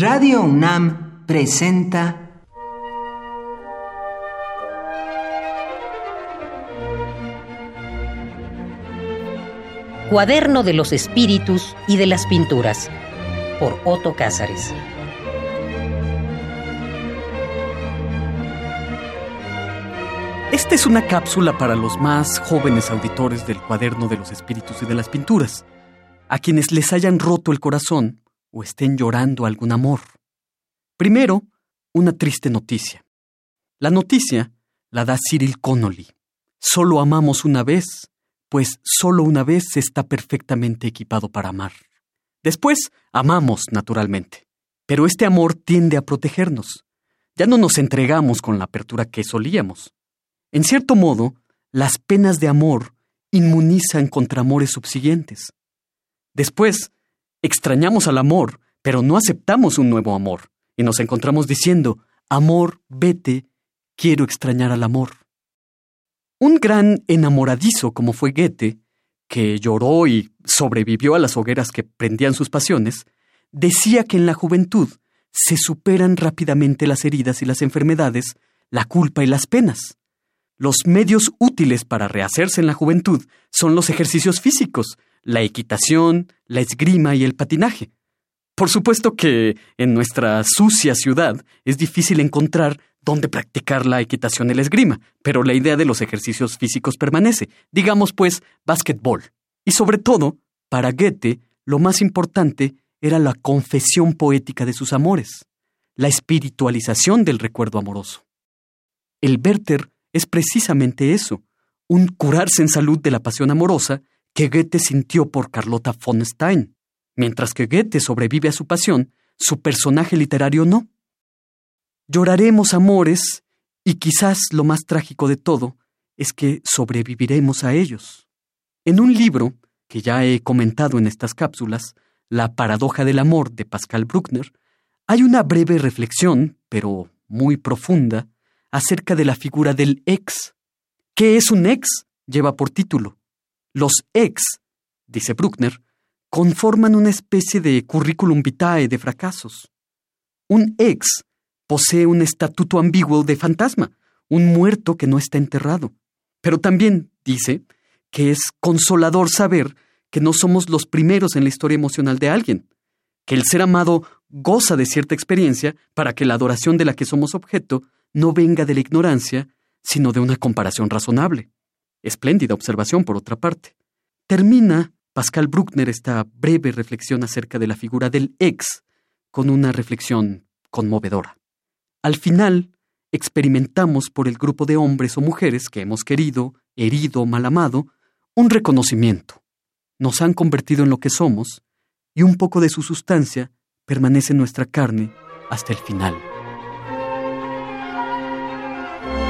Radio UNAM presenta Cuaderno de los Espíritus y de las Pinturas por Otto Cázares. Esta es una cápsula para los más jóvenes auditores del Cuaderno de los Espíritus y de las Pinturas, a quienes les hayan roto el corazón o estén llorando algún amor. Primero, una triste noticia. La noticia la da Cyril Connolly. Solo amamos una vez, pues solo una vez está perfectamente equipado para amar. Después, amamos, naturalmente. Pero este amor tiende a protegernos. Ya no nos entregamos con la apertura que solíamos. En cierto modo, las penas de amor inmunizan contra amores subsiguientes. Después, extrañamos al amor, pero no aceptamos un nuevo amor, y nos encontramos diciendo, amor, vete, quiero extrañar al amor. Un gran enamoradizo como fue Goethe, que lloró y sobrevivió a las hogueras que prendían sus pasiones, decía que en la juventud se superan rápidamente las heridas y las enfermedades, la culpa y las penas. Los medios útiles para rehacerse en la juventud son los ejercicios físicos, la equitación, la esgrima y el patinaje. Por supuesto que en nuestra sucia ciudad es difícil encontrar dónde practicar la equitación y la esgrima, pero la idea de los ejercicios físicos permanece, digamos pues, básquetbol. Y sobre todo, para Goethe, lo más importante era la confesión poética de sus amores, la espiritualización del recuerdo amoroso. El Werther es precisamente eso, un curarse en salud de la pasión amorosa que Goethe sintió por Carlota von Stein. Mientras que Goethe sobrevive a su pasión, su personaje literario no. Lloraremos amores y quizás lo más trágico de todo es que sobreviviremos a ellos. En un libro, que ya he comentado en estas cápsulas, La paradoja del amor de Pascal Bruckner, hay una breve reflexión, pero muy profunda, acerca de la figura del ex. ¿Qué es un ex? lleva por título. Los ex, dice Bruckner, conforman una especie de currículum vitae de fracasos. Un ex posee un estatuto ambiguo de fantasma, un muerto que no está enterrado. Pero también dice que es consolador saber que no somos los primeros en la historia emocional de alguien, que el ser amado goza de cierta experiencia para que la adoración de la que somos objeto no venga de la ignorancia, sino de una comparación razonable. Espléndida observación, por otra parte. Termina Pascal Bruckner esta breve reflexión acerca de la figura del ex con una reflexión conmovedora. Al final, experimentamos por el grupo de hombres o mujeres que hemos querido, herido, mal amado, un reconocimiento. Nos han convertido en lo que somos, y un poco de su sustancia permanece en nuestra carne hasta el final.